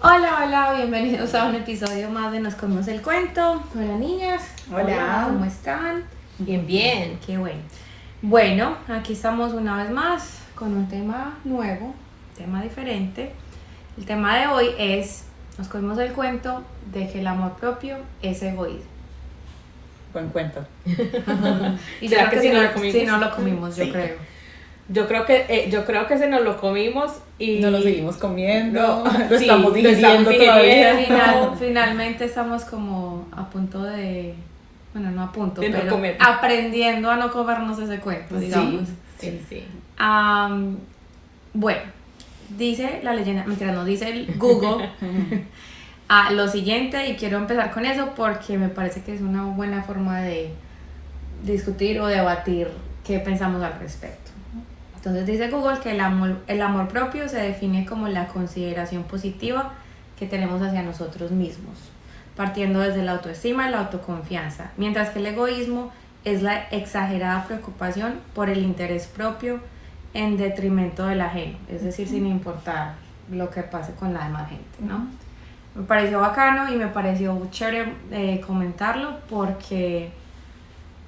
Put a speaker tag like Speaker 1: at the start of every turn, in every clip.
Speaker 1: Hola, hola, bienvenidos a un episodio más de Nos Comemos el Cuento. Hola niñas.
Speaker 2: Hola.
Speaker 1: ¿Cómo están?
Speaker 2: Bien, bien.
Speaker 1: Qué bueno. Bueno, aquí estamos una vez más con un tema nuevo, tema diferente. El tema de hoy es, nos comemos el cuento de que el amor propio es egoísmo.
Speaker 3: Buen cuento.
Speaker 1: Y
Speaker 2: ¿Será que
Speaker 1: si
Speaker 2: no
Speaker 1: no,
Speaker 2: lo comimos?
Speaker 1: sí, no lo comimos, yo creo.
Speaker 2: Yo creo que eh, yo creo que se nos lo comimos y
Speaker 3: No lo seguimos comiendo,
Speaker 2: No,
Speaker 3: lo
Speaker 2: sí,
Speaker 3: estamos digiriendo
Speaker 2: estamos
Speaker 3: todavía.
Speaker 1: Final- finalmente estamos como a punto de, bueno, no a punto,
Speaker 2: De
Speaker 1: pero aprendiendo a no comernos ese cuento, digamos.
Speaker 2: Sí, sí.
Speaker 1: Am, bueno, dice la leyenda, mentira, no dice el Google a lo siguiente y quiero empezar con eso porque me parece que es una buena forma de discutir o debatir qué pensamos al respecto. Entonces dice Google que el amor, el amor propio se define como la consideración positiva que tenemos hacia nosotros mismos, partiendo desde la autoestima y la autoconfianza, mientras que el egoísmo es la exagerada preocupación por el interés propio en detrimento del ajeno, es decir, sin importar lo que pase con la demás gente, ¿no? Me pareció bacano y me pareció chévere eh, comentarlo porque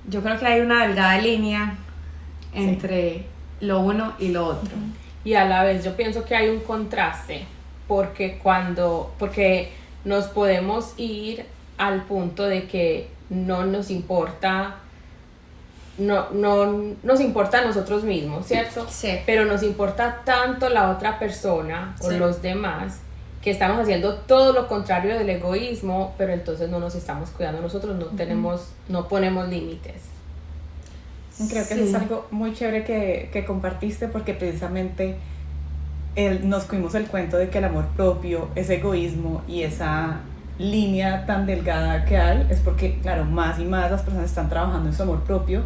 Speaker 1: yo creo que hay una delgada línea entre lo uno y lo otro.
Speaker 2: Y a la vez yo pienso que hay un contraste porque cuando porque nos podemos ir al punto de que no nos importa no, no nos importa a nosotros mismos, ¿cierto?
Speaker 1: Sí.
Speaker 2: pero nos importa tanto la otra persona o
Speaker 1: Sí.
Speaker 2: los demás que estamos haciendo todo lo contrario del egoísmo, pero entonces no nos estamos cuidando nosotros, no tenemos, no ponemos límites.
Speaker 3: Creo que
Speaker 1: Sí.
Speaker 3: eso es algo muy chévere que, que compartiste porque precisamente el, nos cuimos el cuento de que el amor propio, ese egoísmo y esa línea tan delgada que hay es porque, claro, más y más las personas están trabajando en su amor propio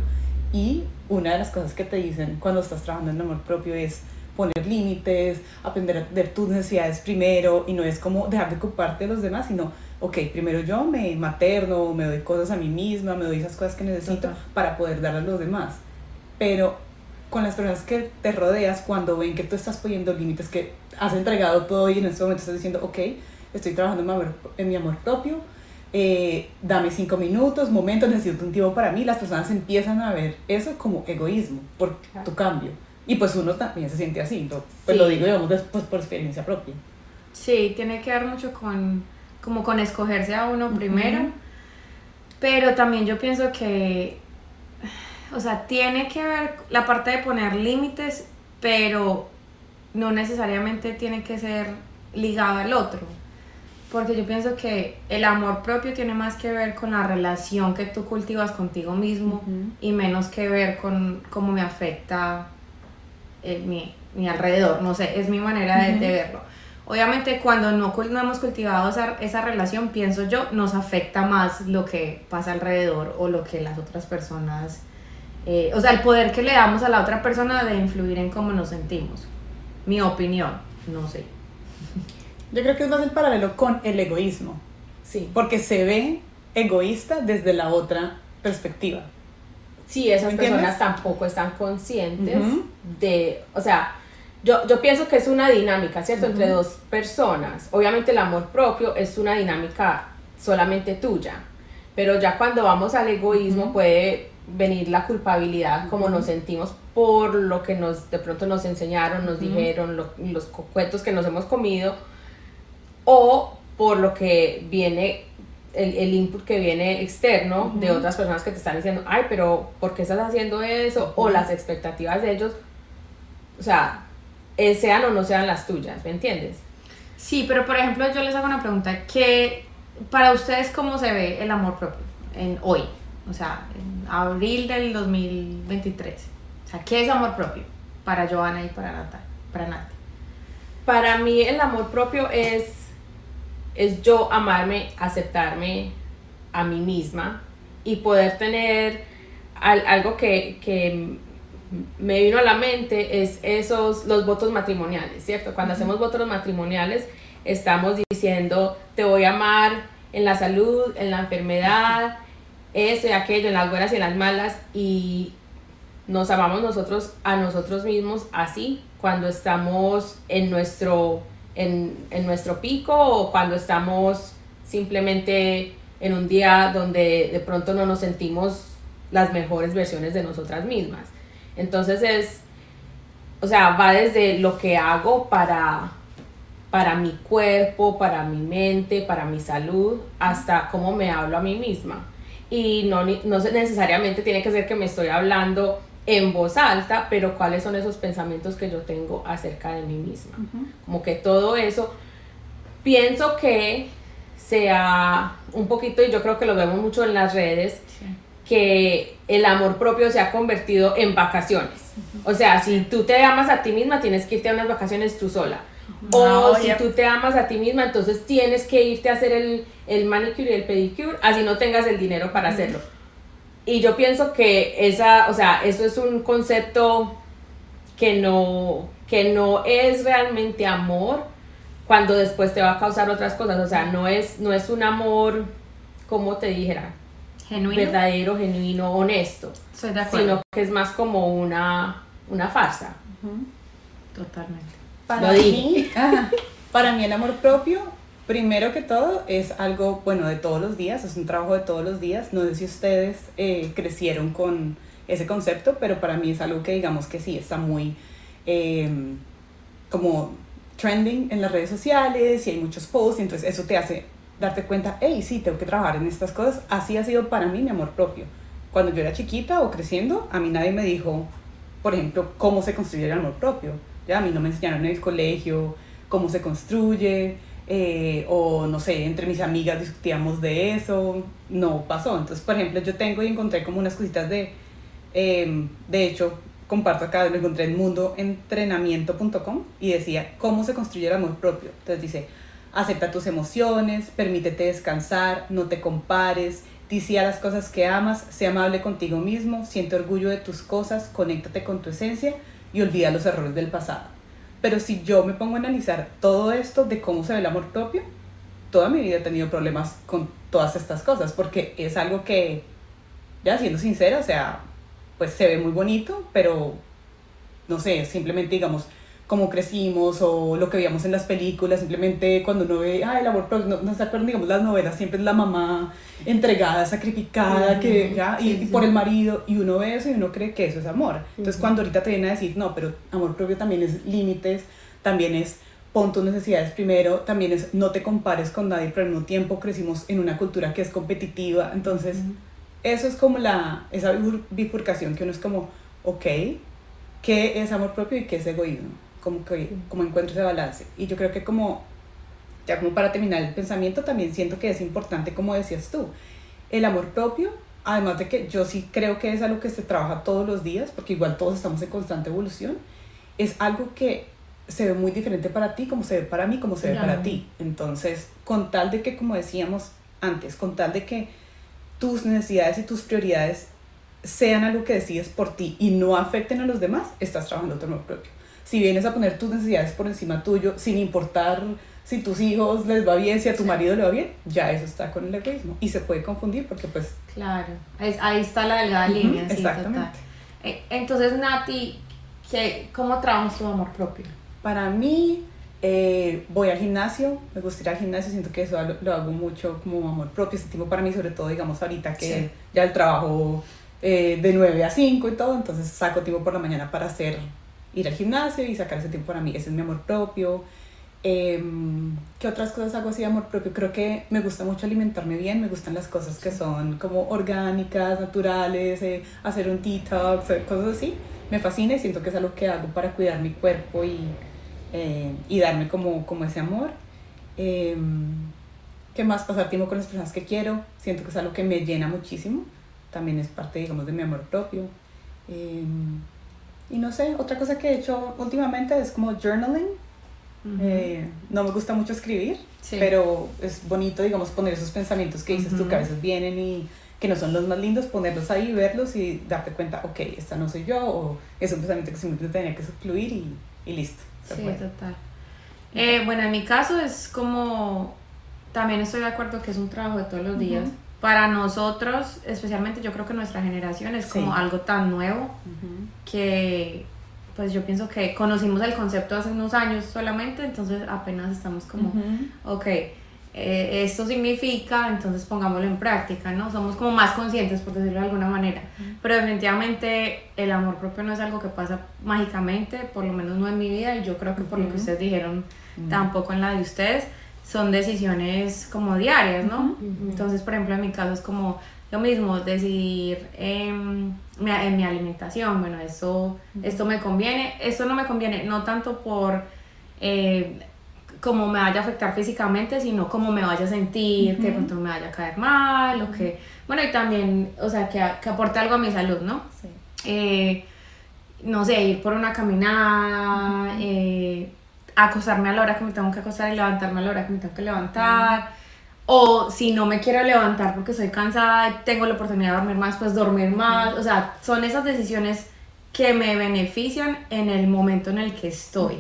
Speaker 3: y una de las cosas que te dicen cuando estás trabajando en el amor propio es poner límites, aprender a ver tus necesidades primero y no es como dejar de ocuparte de los demás, sino, ok, primero yo me materno, me doy cosas a mí misma, me doy esas cosas que necesito para poder dar a los demás. Pero con las personas que te rodeas, cuando ven que tú estás poniendo límites, que has entregado todo y en este momento estás diciendo, ok, estoy trabajando en mi amor, en mi amor propio, eh, dame cinco minutos, momentos, necesito un tiempo para mí, las personas empiezan a ver eso como egoísmo por
Speaker 2: Claro.
Speaker 3: tu cambio. Y pues uno también se siente así, ¿no? pues lo
Speaker 2: Sí.
Speaker 3: digo, digamos, después por experiencia propia.
Speaker 1: Sí, tiene que ver mucho con, como con escogerse a uno primero, pero también yo pienso que, o sea, tiene que ver la parte de poner límites, pero no necesariamente tiene que ser ligado al otro, porque yo pienso que el amor propio tiene más que ver con la relación que tú cultivas contigo mismo y menos que ver con cómo me afecta eh, mi, mi alrededor, no sé, es mi manera de, de verlo. Obviamente cuando no, no hemos cultivado esa, esa relación, pienso yo, nos afecta más lo que pasa alrededor o lo que las otras personas, eh, o sea, el poder que le damos a la otra persona de influir en cómo nos sentimos. Mi opinión, no sé.
Speaker 3: Yo creo que es más el paralelo con el egoísmo,
Speaker 2: Sí.
Speaker 3: porque se ve egoísta desde la otra perspectiva.
Speaker 2: Sí, esas personas tampoco están conscientes de, o sea, yo, yo pienso que es una dinámica, ¿cierto? Entre
Speaker 3: Ujú.
Speaker 2: dos personas. Obviamente el amor propio es una dinámica solamente tuya, pero ya cuando vamos al egoísmo
Speaker 3: Ujú.
Speaker 2: puede venir la culpabilidad, como nos sentimos por lo que nos de pronto nos enseñaron, nos dijeron, lo- los cuentos que nos hemos comido, o por lo que viene el, el input que viene externo de
Speaker 3: Ujú.
Speaker 2: otras personas que te están diciendo, ay, pero ¿por qué estás haciendo eso? O
Speaker 3: Ujú.
Speaker 2: las expectativas de ellos, o sea, eh, sean o no sean las tuyas, ¿me entiendes?
Speaker 1: Sí, pero por ejemplo yo les hago una pregunta, ¿qué, para ustedes cómo se ve el amor propio en hoy? O sea, en abril del 2023. O sea, ¿qué es amor propio para Joana y para Nata? Para?
Speaker 2: Para mí el amor propio es, es yo amarme, aceptarme a mí misma y poder tener al- algo que, que me vino a la mente es esos, los votos matrimoniales, ¿cierto? Cuando hacemos votos matrimoniales estamos diciendo, te voy a amar en la salud, en la enfermedad, esto y aquello, en las buenas y en las malas, y nos amamos nosotros a nosotros mismos así, cuando estamos en nuestro en, en nuestro pico o cuando estamos simplemente en un día donde de pronto no nos sentimos las mejores versiones de nosotras mismas. Entonces es, o sea, va desde lo que hago para, para mi cuerpo, para mi mente, para mi salud, hasta cómo me hablo a mí misma. Y no, no necesariamente tiene que ser que me estoy hablando en voz alta, pero cuáles son esos pensamientos que yo tengo acerca de mí misma. Como que todo eso, pienso que sea un poquito, y yo creo que lo vemos mucho en las redes, que el amor propio se ha convertido en vacaciones. O sea, si tú te amas a ti misma, tienes que irte a unas vacaciones tú sola. O si tú te amas a ti misma, entonces tienes que irte a hacer el, el manicure y el pedicure, así no tengas el dinero para hacerlo. Y yo pienso que esa, o sea, eso es un concepto que no, que no es realmente amor cuando después te va a causar otras cosas. O sea, no es, no es un amor, como te dijera,
Speaker 1: Genuino.
Speaker 2: verdadero, genuino, honesto.
Speaker 1: Soy de acuerdo.
Speaker 2: Sino que es más como una, una farsa.
Speaker 1: Totalmente.
Speaker 3: Para
Speaker 2: Lo
Speaker 3: mí, ajá, para mí el amor propio, primero que todo, es algo, bueno, de todos los días, es un trabajo de todos los días. No sé si ustedes eh, crecieron con ese concepto, pero para mí es algo que digamos que sí, está muy eh, como trending en las redes sociales y hay muchos posts, entonces eso te hace darte cuenta, hey, sí, tengo que trabajar en estas cosas. Así ha sido para mí mi amor propio. Cuando yo era chiquita o creciendo, a mí nadie me dijo, por ejemplo, cómo se construye el amor propio. Ya a mí no me enseñaron en el colegio cómo se construye, eh, o no sé, entre mis amigas discutíamos de eso, no pasó. Entonces, por ejemplo, yo tengo y encontré como unas cositas de, eh, de hecho, comparto acá, lo encontré en mundoentrenamiento.com y decía cómo se construye el amor propio. Entonces dice, acepta tus emociones, permítete descansar, no te compares, dice a las cosas que amas, sé amable contigo mismo, siente orgullo de tus cosas, conéctate con tu esencia y olvida los errores del pasado. Pero si yo me pongo a analizar todo esto de cómo se ve el amor propio, toda mi vida he tenido problemas con todas estas cosas, porque es algo que, ya siendo sincera, o sea, pues se ve muy bonito, pero no sé, simplemente digamos, cómo crecimos o lo que veíamos en las películas, simplemente cuando uno ve, ay, el amor propio, no, no se acuerdan, digamos, las novelas, siempre es la mamá entregada, sacrificada, que ya, y,
Speaker 1: Sí,
Speaker 3: y por
Speaker 1: sí.
Speaker 3: el marido, y uno ve eso y uno cree que eso es amor. Entonces, cuando ahorita te vienen a decir, no, pero amor propio también es límites, también es pon tus necesidades primero, también es no te compares con nadie, pero al mismo tiempo crecimos en una cultura que es competitiva, entonces eso es como la, esa bifur- bifurcación que uno es como, ok, ¿qué es amor propio y qué es egoísmo? Como que como encuentro ese balance. Y yo creo que como, ya como para terminar el pensamiento, también siento que es importante, como decías tú, el amor propio, además de que yo sí creo que es algo que se trabaja todos los días, porque igual todos estamos en constante evolución, es algo que se ve muy diferente para ti, como se ve para mí, como se ve
Speaker 1: Claro.
Speaker 3: para ti. Entonces, con tal de que, como decíamos antes, con tal de que tus necesidades y tus prioridades sean algo que decides por ti y no afecten a los demás, estás trabajando tu amor propio. Si vienes a poner tus necesidades por encima tuyo, sin importar si tus hijos les va bien, si a tu marido le va bien, ya eso está con el egoísmo. Y se puede confundir porque pues...
Speaker 1: Claro, es- ahí está la delgada línea. sí,
Speaker 3: exactamente.
Speaker 1: total. Eh, Entonces, Nati, ¿qué, ¿cómo trabajas tu amor propio?
Speaker 3: Para mí, eh, voy al gimnasio, me gusta ir al gimnasio, siento que eso lo, lo hago mucho como amor propio, ese tiempo para mí, sobre todo, digamos, ahorita que
Speaker 1: Sí.
Speaker 3: ya el trabajo eh, de 9 a 5 y todo, entonces saco tiempo por la mañana para hacer, ir al gimnasio y sacar ese tiempo para mí, ese es mi amor propio. Em, ¿Qué otras cosas hago así de amor propio? Creo que me gusta mucho alimentarme bien, me gustan las cosas que son como orgánicas, naturales, eh, hacer un detox, eh, cosas así. Me fascina y siento que es algo que hago para cuidar mi cuerpo y, eh, y darme como, como ese amor. Em, ¿Qué más? Pasar tiempo con las personas que quiero. Siento que es algo que me llena muchísimo. También es parte, digamos, de mi amor propio. Y no sé, otra cosa que he hecho últimamente es como journaling. Eh, no me gusta mucho escribir,
Speaker 1: Sí.
Speaker 3: pero es bonito, digamos, poner esos pensamientos que dices tú
Speaker 1: Ujú.
Speaker 3: que a veces vienen y que no son los más lindos, ponerlos ahí, verlos y darte cuenta, ok, esta no soy yo, o es un pensamiento que simplemente tenía que fluir y, y listo.
Speaker 1: Sí, total. Eh, bueno, en mi caso es como, también estoy de acuerdo que es un trabajo de todos los días. Para nosotros, especialmente yo creo que nuestra generación es
Speaker 3: Sí.
Speaker 1: como algo tan nuevo que, pues yo pienso que conocimos el concepto hace unos años solamente, entonces apenas estamos como, ok, eh, esto significa, entonces pongámoslo en práctica, ¿no? Somos como más conscientes, por decirlo de alguna manera. Pero definitivamente el amor propio no es algo que pasa mágicamente, por lo menos no en mi vida, y yo creo que por lo que ustedes dijeron, tampoco en la de ustedes, son decisiones como diarias, ¿no? Entonces, por ejemplo, en mi caso es como lo mismo, decidir en, en mi alimentación, bueno, eso, esto me conviene, esto no me conviene, no tanto por... Eh, cómo me vaya a afectar físicamente, sino cómo me vaya a sentir, que de pronto me vaya a caer mal, o que, bueno, y también, o sea, que, que aporte algo a mi salud, ¿no? Sí. Eh, no sé, ir por una caminada, eh, acostarme a la hora que me tengo que acostar y levantarme a la hora que me tengo que levantar. O si no me quiero levantar porque estoy cansada tengo la oportunidad de dormir más, pues dormir más. O sea, son esas decisiones que me benefician en el momento en el que estoy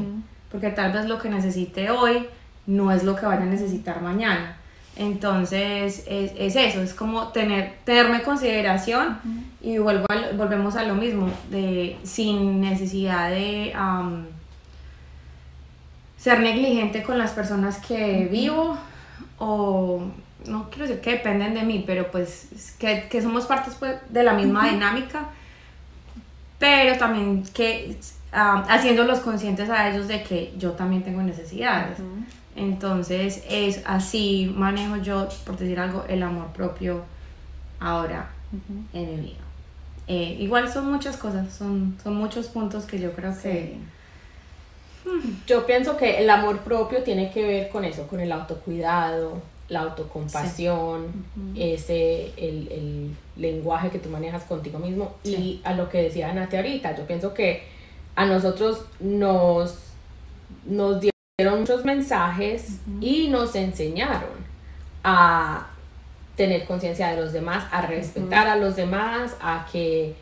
Speaker 1: porque tal vez lo que necesite hoy no es lo que vaya a necesitar mañana. Entonces es, eso, es como tener, tenerme consideración y vuelvo volvemos a lo mismo, de, sin necesidad de ser negligente con las personas que vivo o no quiero decir que dependen de mí, pero pues que, que somos partes pues, de la misma dinámica, pero también que haciéndolos conscientes a ellos de que yo también tengo necesidades. Entonces es así manejo yo, por decir algo, el amor propio ahora en mi vida. Eh, igual son muchas cosas, son, son muchos puntos que yo creo que...
Speaker 2: Yo pienso que el amor propio tiene que ver con eso, con el autocuidado, la autocompasión, ese, el, el, lenguaje que tú manejas contigo mismo. Y a lo que decía Nati ahorita, yo pienso que a nosotros nos, nos dieron muchos mensajes y nos enseñaron a tener conciencia de los demás, a respetar a los demás, a que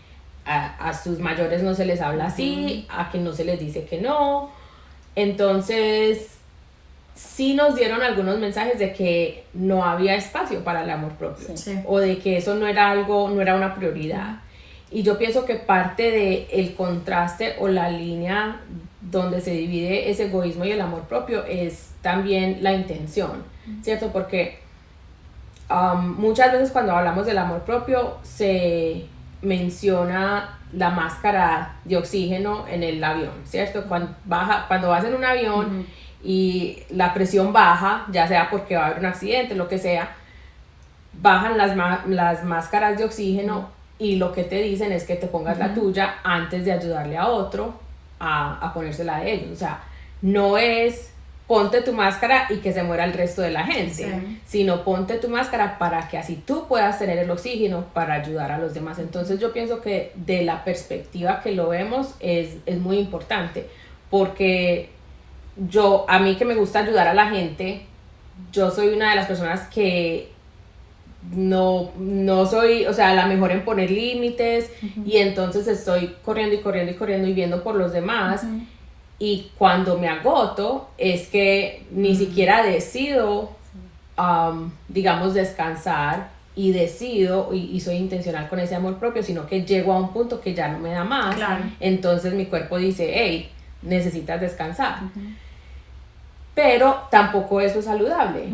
Speaker 2: a, sus mayores no se les habla así, a que no se les dice que no. Entonces, sí nos dieron algunos mensajes de que no había espacio para el amor propio o de que eso no era algo, no era una prioridad. Y yo pienso que parte del el contraste o la línea donde se divide ese egoísmo y el amor propio es también la intención, ¿cierto? Porque um, muchas veces cuando hablamos del amor propio se menciona la máscara de oxígeno en el avión, ¿cierto? Cuando, baja, cuando vas en un avión y la presión baja, ya sea porque va a haber un accidente, lo que sea, bajan las, las máscaras de oxígeno y lo que te dicen es que te pongas la tuya antes de ayudarle a otro a, a ponérsela a ellos. O sea, no es ponte tu máscara y que se muera el resto de la gente, sino ponte tu máscara para que así tú puedas tener el oxígeno para ayudar a los demás. Entonces yo pienso que de la perspectiva que lo vemos es, es muy importante, porque yo, a mí que me gusta ayudar a la gente, yo soy una de las personas que no, no soy, o sea, la mejor en poner límites y entonces estoy corriendo y corriendo y corriendo y viendo por los demás. Y cuando me agoto es que ni siquiera decido, digamos, descansar y decido y, soy intencional con ese amor propio, sino que llego a un punto que ya no me da más. Entonces mi cuerpo dice, hey, necesitas descansar. Pero tampoco eso es saludable.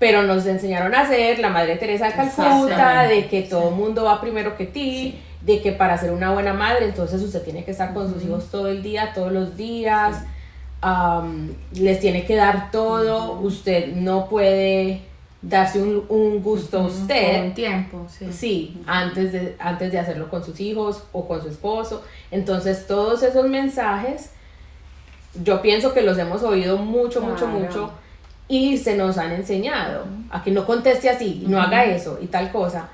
Speaker 2: Pero nos enseñaron a hacer la Madre Teresa de Calcuta, de que todo el mundo va primero que ti, de que para ser una buena madre, entonces usted tiene que estar con sus hijos todo el día, todos los días, les tiene que dar todo, usted no puede darse un, un gusto a usted.
Speaker 1: un tiempo, sí.
Speaker 2: Sí, antes de, antes de hacerlo con sus hijos o con su esposo. Entonces todos esos mensajes, yo pienso que los hemos oído mucho, mucho, mucho y se nos han enseñado a que no conteste así, no haga eso y tal cosa.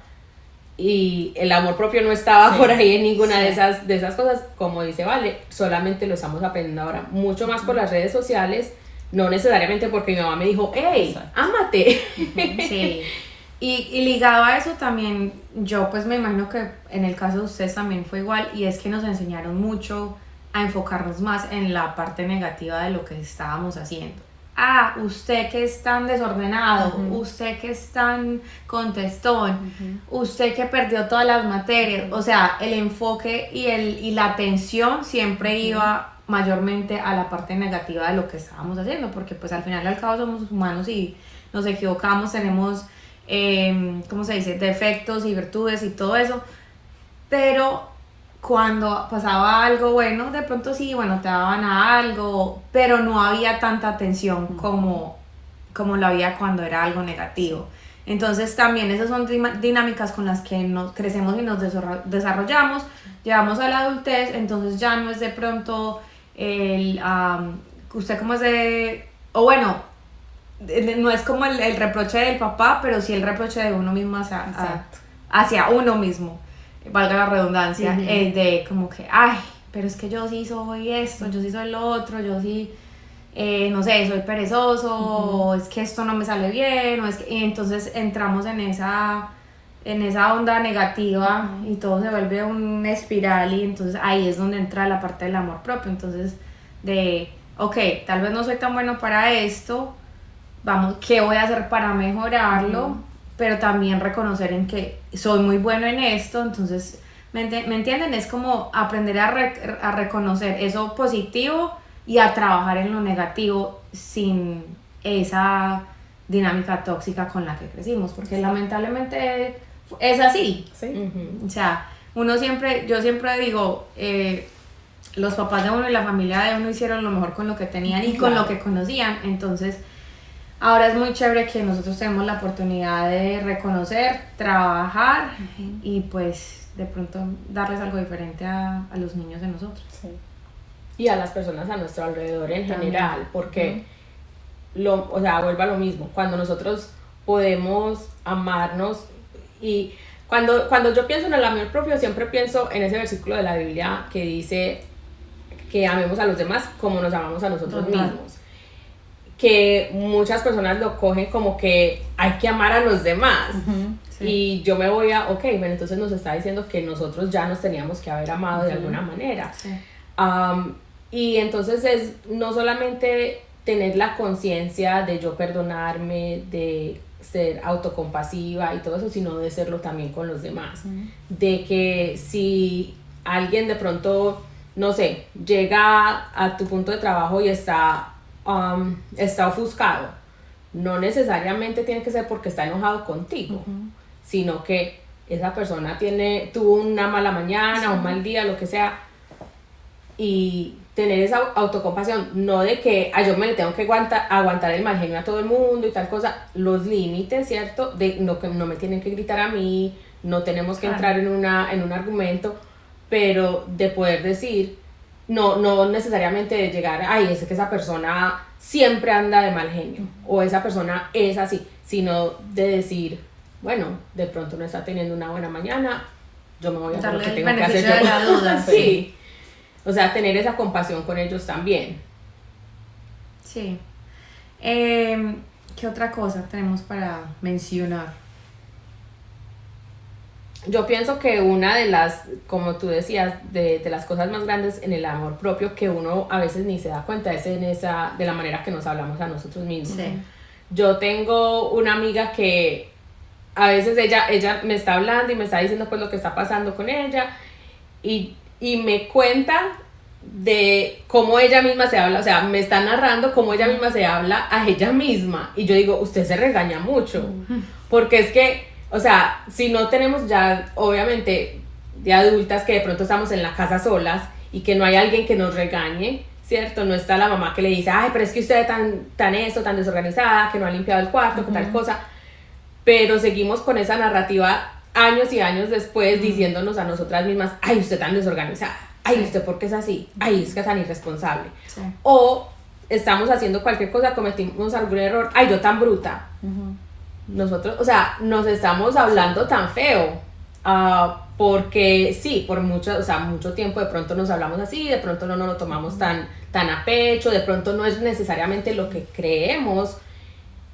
Speaker 2: Y el amor propio no estaba por ahí en ninguna de, esas, de esas cosas, como dice Vale, solamente lo estamos aprendiendo ahora, mucho más por las redes sociales, no necesariamente porque mi mamá me dijo, hey, ámate.
Speaker 1: Sí. Y, y, ligado a eso también, yo pues me imagino que en el caso de ustedes también fue igual, y es que nos enseñaron mucho a enfocarnos más en la parte negativa de lo que estábamos haciendo ah, usted que es tan desordenado, usted que es tan contestón, usted que perdió todas las materias, o sea, el enfoque y, el, y la atención siempre iba mayormente a la parte negativa de lo que estábamos haciendo, porque pues al final y al cabo somos humanos y nos equivocamos, tenemos, eh, ¿cómo se dice?, defectos y virtudes y todo eso, pero cuando pasaba algo bueno, de pronto sí, bueno, te daban a algo, pero no había tanta atención como, como lo había cuando era algo negativo. Entonces también esas son dinámicas con las que nos crecemos y nos desarrollamos, llegamos a la adultez, entonces ya no es de pronto el, usted como es de, o bueno, no es como el, reproche del papá, pero sí el reproche de uno mismo hacia, hacia uno mismo valga la redundancia, es de como que, ay, pero es que yo sí soy esto, yo sí soy lo otro, yo sí, eh, no sé, soy perezoso, o es que esto no me sale bien, o es que, y entonces entramos en esa, en esa onda negativa y todo se vuelve un espiral y entonces ahí es donde entra la parte del amor propio, entonces de, ok, tal vez no soy tan bueno para esto, vamos, ¿qué voy a hacer para mejorarlo? Pero también reconocer en que soy muy bueno en esto, entonces, ¿me, entienden? Es como aprender a, a, reconocer eso positivo y a trabajar en lo negativo sin esa dinámica tóxica con la que crecimos, porque lamentablemente es así. ¿sí? O sea, uno siempre, yo siempre digo, eh, los papás de uno y la familia de uno hicieron lo mejor con lo que tenían y con lo que conocían, entonces Ahora es muy chévere que nosotros tenemos la oportunidad de reconocer, trabajar y pues de pronto darles algo diferente a, los niños de nosotros.
Speaker 2: Y a las personas a nuestro alrededor en general, porque, lo, o sea, vuelva a lo mismo, cuando nosotros podemos amarnos y cuando, cuando yo pienso en el amor propio, siempre pienso en ese versículo de la Biblia que dice que amemos a los demás como nos amamos a nosotros mismos que muchas personas lo cogen como que hay que amar a los demás. Y yo me voy a, ok, bueno, entonces nos está diciendo que nosotros ya nos teníamos que haber amado de alguna manera. y entonces es no solamente tener la conciencia de yo perdonarme, de ser autocompasiva y todo eso, sino de serlo también con los demás. De que si alguien de pronto, no sé, llega a tu punto de trabajo y está Um, está ofuscado, no necesariamente tiene que ser porque está enojado contigo, sino que esa persona tiene, tuvo una mala mañana, un mal día, lo que sea, y tener esa autocompasión, no de que yo me le tengo que aguantar, aguantar el mal genio a todo el mundo y tal cosa, los límites, ¿cierto? De no, que no me tienen que gritar a mí, no tenemos que entrar en, una, en un argumento, pero de poder decir, no, no necesariamente de llegar, ay, es que esa persona siempre anda de mal genio o esa persona es así, sino de decir, bueno, de pronto no está teniendo una buena mañana, yo me voy a hacer lo que tengo que hacer De la duda, sí. O sea, tener esa compasión con ellos también.
Speaker 1: Sí. Em, ¿Qué otra cosa tenemos para mencionar?
Speaker 2: Yo pienso que una de las, como tú decías, de, de, las cosas más grandes en el amor propio que uno a veces ni se da cuenta es en esa, de la manera que nos hablamos a nosotros mismos. Yo tengo una amiga que a veces ella, ella me está hablando y me está diciendo pues lo que está pasando con ella y, y me cuenta de cómo ella misma se habla, o sea, me está narrando cómo ella misma se habla a ella misma y yo digo, usted se regaña mucho, porque es que o sea, si no tenemos ya, obviamente, de adultas que de pronto estamos en la casa solas y que no hay alguien que nos regañe, ¿cierto? No está la mamá que le dice, ay, pero es que usted es tan, tan eso, tan desorganizada, que no ha limpiado el cuarto, que tal cosa. Pero seguimos con esa narrativa años y años después diciéndonos a nosotras mismas, ay, usted tan desorganizada, ay, usted por qué es así, ay, es que es tan irresponsable. O estamos haciendo cualquier cosa, cometimos algún error, ay, yo tan bruta nosotros, o sea, nos estamos hablando tan feo. Ah, porque sí, por mucho, o sea, mucho tiempo de pronto nos hablamos así, de pronto no nos lo tomamos tan, tan a pecho, de pronto no es necesariamente lo que creemos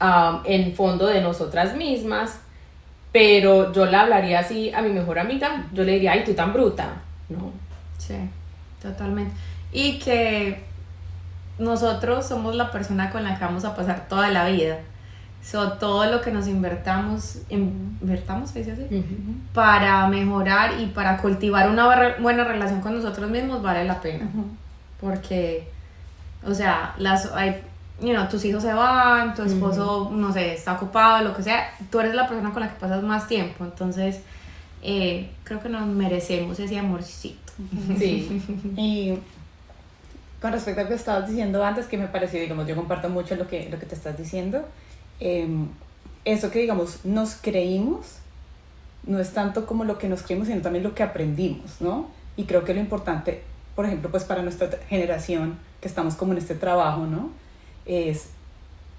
Speaker 2: ah, en fondo de nosotras mismas, pero yo le hablaría así a mi mejor amiga, yo le diría, ay, tú tan bruta, ¿no?
Speaker 1: Sí, totalmente. Y que nosotros somos la persona con la que vamos a pasar toda la vida. So, todo lo que nos invertamos, invertamos, ¿se dice así? Para mejorar y para cultivar una buena relación con nosotros mismos vale la pena. Porque, o sea, las, hay, you know, tus hijos se van, tu esposo, no sé, está ocupado, lo que sea, tú eres la persona con la que pasas más tiempo. Entonces, eh, creo que nos merecemos ese amorcito.
Speaker 2: Sí.
Speaker 3: Y con respecto a lo que estabas diciendo antes, que me pareció, digamos, yo comparto mucho lo que, lo que te estás diciendo, em, eso que, digamos, nos creímos, no es tanto como lo que nos creímos, sino también lo que aprendimos, ¿no? Y creo que lo importante, por ejemplo, pues para nuestra generación, que estamos como en este trabajo, ¿no? Es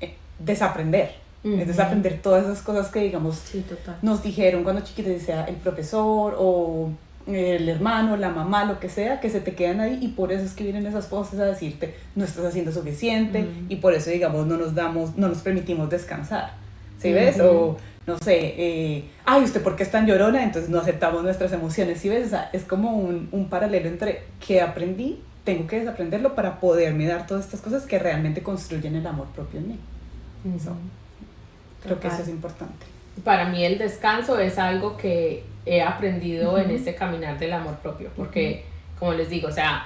Speaker 3: eh, desaprender, es desaprender todas esas cosas que, digamos,
Speaker 1: Sí,
Speaker 3: nos dijeron cuando chiquitos, sea el profesor o el hermano, la mamá, lo que sea, que se te quedan ahí y por eso es que vienen esas voces a decirte no estás haciendo suficiente y por eso digamos no nos damos, no nos permitimos descansar, ¿sí ves? O no sé, eh, ay, ¿usted por qué es tan llorona? Entonces no aceptamos nuestras emociones, ¿sí ves? O sea, es como un, un paralelo entre que aprendí, tengo que desaprenderlo para poderme dar todas estas cosas que realmente construyen el amor propio en mí. Creo que eso es importante.
Speaker 2: Para mí el descanso es algo que he aprendido en este caminar del amor propio, porque como les digo, o sea,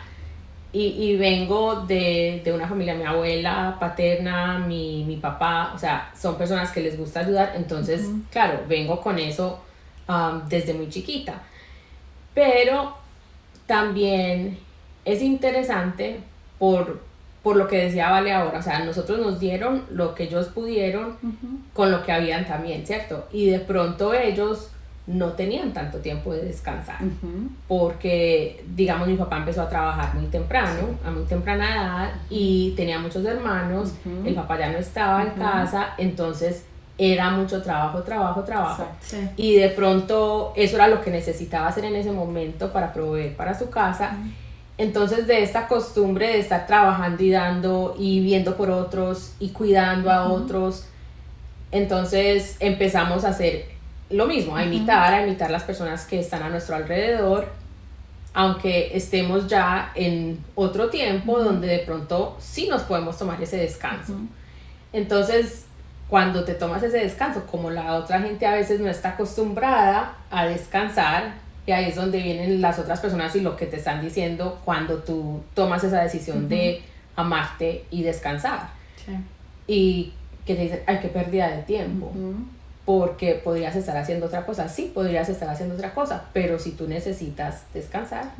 Speaker 2: y, y vengo de, de una familia, mi abuela paterna, mi, mi papá, o sea, son personas que les gusta ayudar, entonces, claro, vengo con eso um, desde muy chiquita. Pero también es interesante por, por lo que decía Vale ahora, o sea, nosotros nos dieron lo que ellos pudieron con lo que habían también, ¿cierto? Y de pronto ellos no tenían tanto tiempo de descansar, porque, digamos, mi papá empezó a trabajar muy temprano, a muy temprana edad, y tenía muchos hermanos, el papá ya no estaba en casa, entonces era mucho trabajo, trabajo, trabajo.
Speaker 1: Sí.
Speaker 2: Y de pronto eso era lo que necesitaba hacer en ese momento para proveer para su casa. Entonces de esta costumbre de estar trabajando y dando y viendo por otros y cuidando a otros, entonces empezamos a hacer lo mismo, a imitar, a imitar las personas que están a nuestro alrededor, aunque estemos ya en otro tiempo
Speaker 3: Ujú.
Speaker 2: donde de pronto sí nos podemos tomar ese descanso.
Speaker 3: Ujú.
Speaker 2: Entonces, cuando te tomas ese descanso, como la otra gente a veces no está acostumbrada a descansar, y ahí es donde vienen las otras personas y lo que te están diciendo cuando tú tomas esa decisión de amarte y descansar.
Speaker 1: Sí.
Speaker 2: Y que te dicen, ay, qué pérdida de tiempo. Porque podrías estar haciendo otra cosa. Sí, podrías estar haciendo otra cosa, pero si tú necesitas descansar,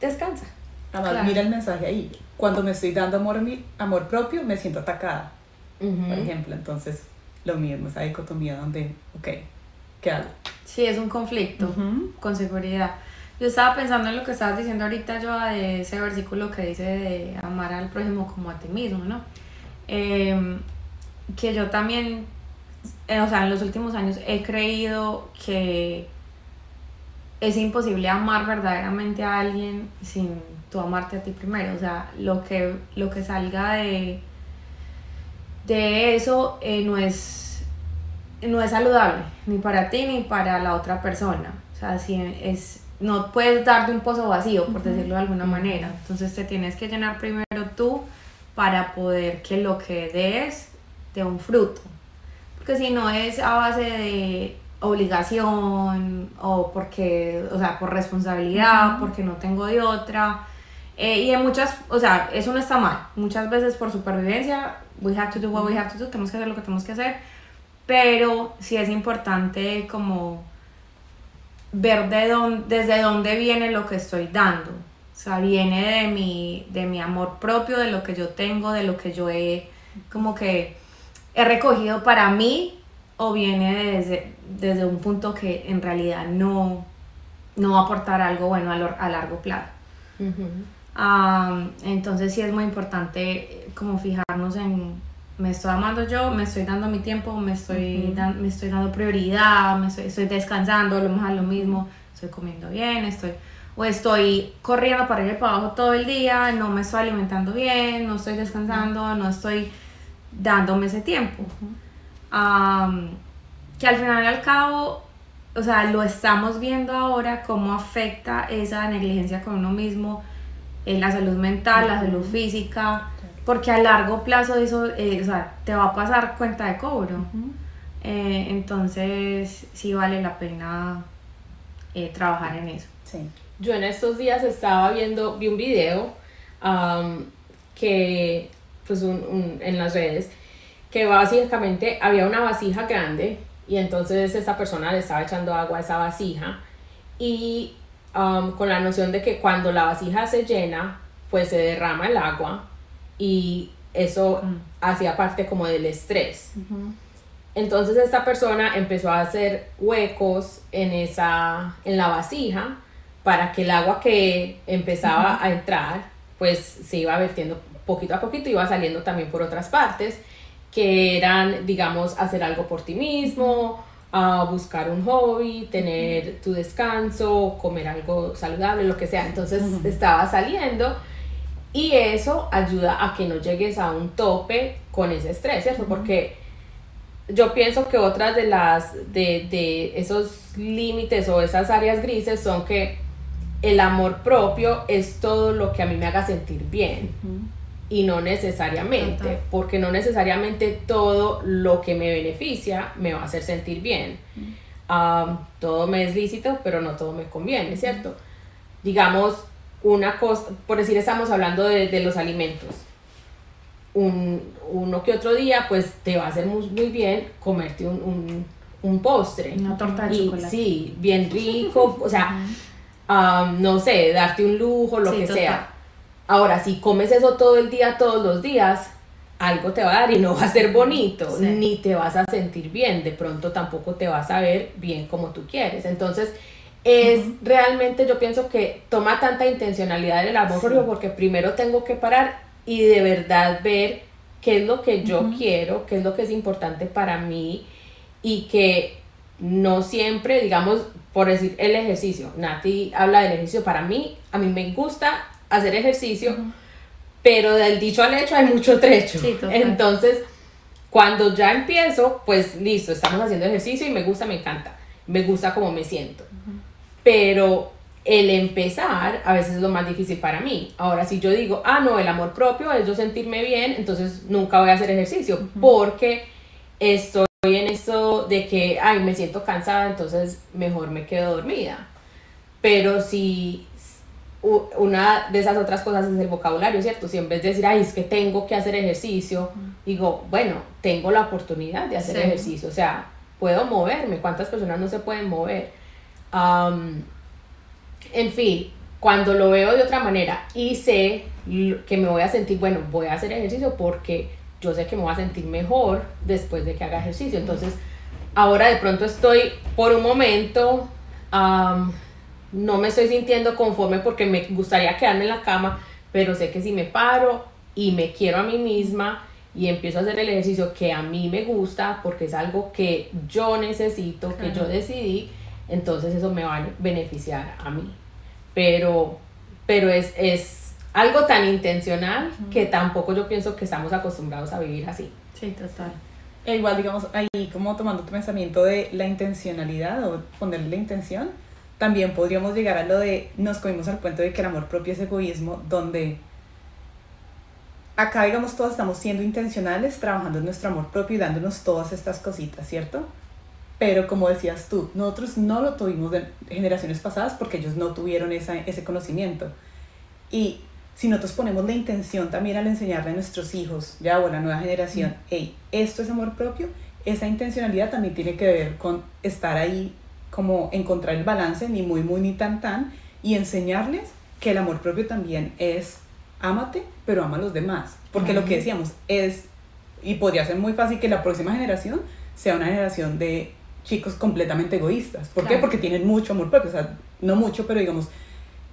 Speaker 2: descansa.
Speaker 3: Además,
Speaker 1: Claro.
Speaker 3: mira el mensaje ahí. Cuando me estoy dando amor, amor propio, me siento atacada, por ejemplo. Entonces, lo mismo, esa dicotomía donde, ok, ¿qué hago?
Speaker 1: Sí, es un conflicto. Con seguridad. Yo estaba pensando en lo que estabas diciendo ahorita, yo de ese versículo que dice de amar al prójimo como a ti mismo, ¿no? Em, que yo también, eh, o sea, en los últimos años he creído que es imposible amar verdaderamente a alguien sin tú amarte a ti primero. O sea, lo que, lo que salga de, de eso eh, no es no es saludable, ni para ti ni para la otra persona. O sea, si es, no puedes darte un pozo vacío, por decirlo de alguna manera. Entonces te tienes que llenar primero tú para poder que lo que des dé un fruto. Porque si no es a base de obligación o porque, o sea, por responsabilidad, porque no tengo de otra. Eh, y en muchas, o sea, eso no está mal. Muchas veces por supervivencia, we have to do what we have to do, tenemos que hacer lo que tenemos que hacer. Pero sí es importante como ver de dónde, desde dónde viene lo que estoy dando. O sea, viene de mi, de mi amor propio, de lo que yo tengo, de lo que yo he, como que he recogido para mí, o viene desde, desde un punto que en realidad no, no va a aportar algo bueno a, lo- a largo plazo. Entonces sí es muy importante como fijarnos en me estoy amando yo, me estoy dando mi tiempo, me estoy, dan- me estoy dando prioridad, me estoy, estoy descansando, lo más lo mismo, estoy comiendo bien, estoy o estoy corriendo para ir para abajo todo el día, no me estoy alimentando bien, no estoy descansando, no estoy dándome ese tiempo. Que al final y al cabo, o sea, lo estamos viendo ahora, cómo afecta esa negligencia con uno mismo, en la salud mental, la salud física, porque a largo plazo eso, eh, o sea, te va a pasar cuenta de cobro. Eh, entonces, sí vale la pena eh, trabajar en eso.
Speaker 3: Sí.
Speaker 2: Yo en estos días estaba viendo, vi un video que, pues un- un- en las redes, que básicamente había una vasija grande y entonces esa persona le estaba echando agua a esa vasija y am, con la noción de que cuando la vasija se llena, pues se derrama el agua y eso
Speaker 1: Mm.
Speaker 2: hacía parte como del estrés. Entonces esta persona empezó a hacer huecos en esa en la vasija para que el agua que empezaba a entrar pues se iba vertiendo poquito a poquito iba saliendo también por otras partes que eran digamos hacer algo por ti mismo a buscar un hobby tener tu descanso comer algo saludable lo que sea. Entonces estaba saliendo y eso ayuda a que no llegues a un tope con ese estrés cierto porque yo pienso que otras de las de, de esos límites o esas áreas grises son que el amor propio es todo lo que a mí me haga sentir bien y no necesariamente,
Speaker 1: Total.
Speaker 2: porque no necesariamente todo lo que me beneficia me va a hacer sentir bien. Am, todo me es lícito, pero no todo me conviene, ¿cierto? Digamos, una cosa, por decir, estamos hablando de, de los alimentos. Un, uno que otro día, pues te va a hacer muy, muy bien comerte un, un, un postre.
Speaker 1: Una torta de
Speaker 2: Y
Speaker 1: chocolate.
Speaker 2: Sí, bien rico, o sea, am, no sé, darte un lujo, lo
Speaker 1: Sí,
Speaker 2: que
Speaker 1: total.
Speaker 2: sea. Ahora, si comes eso todo el día, todos los días, algo te va a dar y no va a ser bonito,
Speaker 1: Sí.
Speaker 2: ni te vas a sentir bien, de pronto tampoco te vas a ver bien como tú quieres. Entonces, es realmente, yo pienso que toma tanta intencionalidad en el amor porque primero tengo que parar y de verdad ver qué es lo que yo quiero, qué es lo que es importante para mí y que no siempre, digamos, por decir el ejercicio, Nati habla del ejercicio, para mí, a mí me gusta hacer ejercicio, pero del dicho al hecho hay mucho trecho.
Speaker 1: Sí.
Speaker 2: Entonces, cuando ya empiezo, pues listo, estamos haciendo ejercicio y me gusta, me encanta, me gusta como me siento. Pero el empezar a veces es lo más difícil para mí. Ahora, si yo digo, ah, no, el amor propio es yo sentirme bien, entonces nunca voy a hacer ejercicio porque estoy en eso de que, ay, me siento cansada, entonces mejor me quedo dormida. Pero si una de esas otras cosas es el vocabulario, ¿cierto? Si en vez de decir, ay, es que tengo que hacer ejercicio, digo, bueno, tengo la oportunidad de hacer
Speaker 1: Sí.
Speaker 2: ejercicio, o sea, puedo moverme, ¿cuántas personas no se pueden mover? En fin, cuando lo veo de otra manera y sé que me voy a sentir, bueno, voy a hacer ejercicio porque yo sé que me voy a sentir mejor después de que haga ejercicio. Entonces, ahora de pronto estoy por un momento, no me estoy sintiendo conforme porque me gustaría quedarme en la cama, pero sé que si me paro y me quiero a mí misma y empiezo a hacer el ejercicio que a mí me gusta porque es algo que yo necesito, que yo decidí, entonces eso me va a beneficiar a mí. Pero, pero es, es algo tan intencional que tampoco yo pienso que estamos acostumbrados a vivir así.
Speaker 1: Sí, total.
Speaker 3: E igual, digamos, ahí como tomando tu pensamiento de la intencionalidad o ponerle la intención, también podríamos llegar a lo de nos comimos al cuento de que el amor propio es egoísmo, donde acá, digamos, todos estamos siendo intencionales, trabajando en nuestro amor propio y dándonos todas estas cositas, ¿cierto? Pero como decías tú, nosotros no lo tuvimos de generaciones pasadas porque ellos no tuvieron esa, ese conocimiento. Y si nosotros ponemos la intención también al enseñarle a nuestros hijos, ya o a la nueva generación, hey, esto es amor propio, esa intencionalidad también tiene que ver con estar ahí, como encontrar el balance, ni muy, muy, ni tan, tan, y enseñarles que el amor propio también es ámate, pero ama a los demás. Porque lo que decíamos es, y podría ser muy fácil que la próxima generación sea una generación de chicos completamente egoístas. ¿Por qué? Porque tienen mucho amor propio, o sea, no mucho, pero digamos,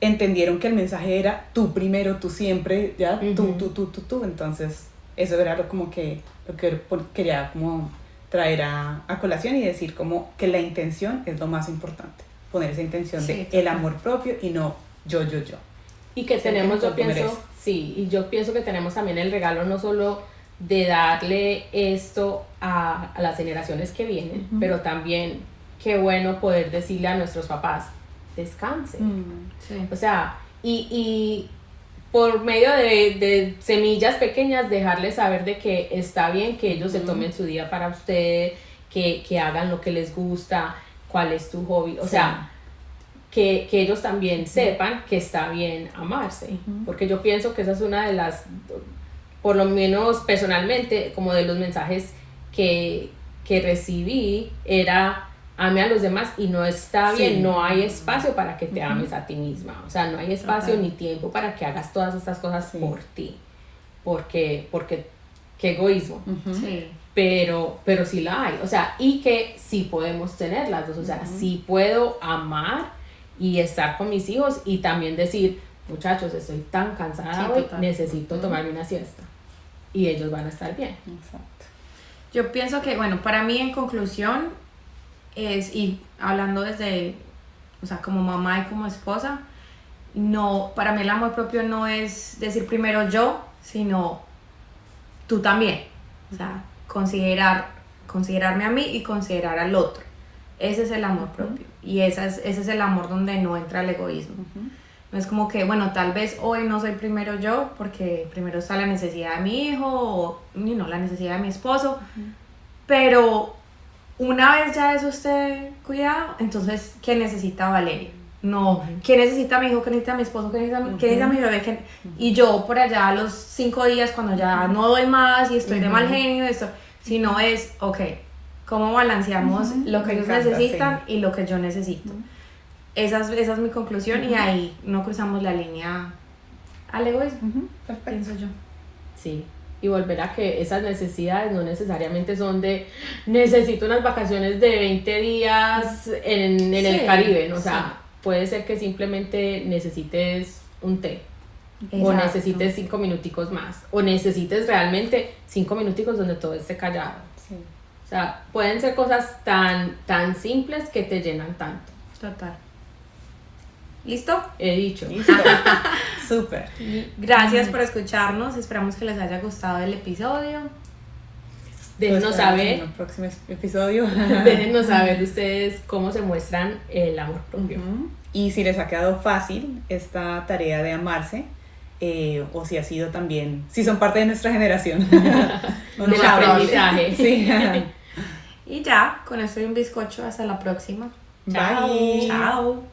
Speaker 3: entendieron que el mensaje era tú primero, tú siempre, ya, tú,
Speaker 2: Ujú.
Speaker 3: tú, tú, tú, tú. Entonces, eso era lo como que, lo que quería como traer a, a colación y decir como que la intención es lo más importante. Poner esa intención
Speaker 1: Sí,
Speaker 3: de el amor propio y no yo, yo, yo.
Speaker 2: Y que tenemos,
Speaker 3: que
Speaker 2: yo pienso, sí, y yo pienso que tenemos también el regalo no solo de darle esto a, a las generaciones que vienen, pero también qué bueno poder decirle a nuestros papás, descansen.
Speaker 3: Mm.
Speaker 1: Sí.
Speaker 2: O sea, y, y por medio de, de semillas pequeñas, dejarles saber de que está bien que ellos se tomen su día para usted, que, que hagan lo que les gusta, cuál es tu hobby. O
Speaker 3: Sí.
Speaker 2: sea, que, que ellos también sepan que está bien amarse. Porque yo pienso que esa es una de las, por lo menos personalmente, como de los mensajes que, que recibí, era ame a los demás y no está
Speaker 3: Sí.
Speaker 2: bien, no hay espacio para que te ames a ti misma. O sea, no hay espacio ni tiempo para que hagas todas estas cosas
Speaker 3: Sí.
Speaker 2: por ti. Porque, porque, qué egoísmo.
Speaker 1: Sí.
Speaker 2: pero, pero sí la hay, o sea, y que sí podemos tener las dos, o sea,
Speaker 3: Ujú.
Speaker 2: sí puedo amar y estar con mis hijos y también decir, muchachos, estoy tan cansada
Speaker 1: Sí,
Speaker 2: hoy,
Speaker 1: total.
Speaker 2: necesito
Speaker 3: Ujú.
Speaker 2: tomarme una siesta y ellos van a estar bien.
Speaker 3: Exacto.
Speaker 1: Yo pienso que, bueno, para mí en conclusión es, y hablando desde, o sea, como mamá y como esposa, no, para mí el amor propio no es decir primero yo, sino tú también. O sea, considerar, considerarme a mí y considerar al otro. Ese es el amor propio. Y esa es, ese es el amor donde no entra el egoísmo. No es como que, bueno, tal vez hoy no soy primero yo, porque primero está la necesidad de mi hijo o you know, la necesidad de mi esposo, pero una vez ya eso esté cuidado, entonces, ¿qué necesita Valeria? No, ¿qué necesita mi hijo? ¿Qué necesita mi esposo? ¿Qué necesita, mi- qué necesita mi bebé? ¿Qué- Y yo por allá a los cinco días, cuando ya no doy más y estoy de mal genio, esto, sino es, ok, ¿cómo balanceamos lo que
Speaker 3: Me
Speaker 1: ellos
Speaker 3: encanta,
Speaker 1: necesitan y lo que yo necesito? Esa es, esa es mi conclusión y ahí no cruzamos la línea al egoísmo,
Speaker 3: Ujú. Perfecto.
Speaker 1: pienso yo.
Speaker 2: Sí. Y volver a que esas necesidades no necesariamente son de necesito unas vacaciones de 20 días en, en el Caribe, ¿no? o sea,
Speaker 1: sí.
Speaker 2: puede ser que simplemente necesites un té. O necesites cinco minuticos más. O necesites realmente cinco minuticos donde todo esté callado.
Speaker 3: Sí.
Speaker 2: O sea, pueden ser cosas tan, tan simples que te llenan tanto.
Speaker 1: Total. ¿Listo?
Speaker 2: He dicho.
Speaker 3: Listo. Súper.
Speaker 1: Gracias por escucharnos. Esperamos que les haya gustado el episodio.
Speaker 2: Déjenos saber,
Speaker 3: En el próximo episodio.
Speaker 2: déjenos saber ustedes cómo se muestran el amor propio.
Speaker 3: Y si les ha quedado fácil esta tarea de amarse, eh, o si ha sido también, si son parte de nuestra generación. No
Speaker 2: Del aprendizaje.
Speaker 3: Sí.
Speaker 1: Y ya, con esto y un bizcocho. Hasta la próxima.
Speaker 3: Bye.
Speaker 1: Chao.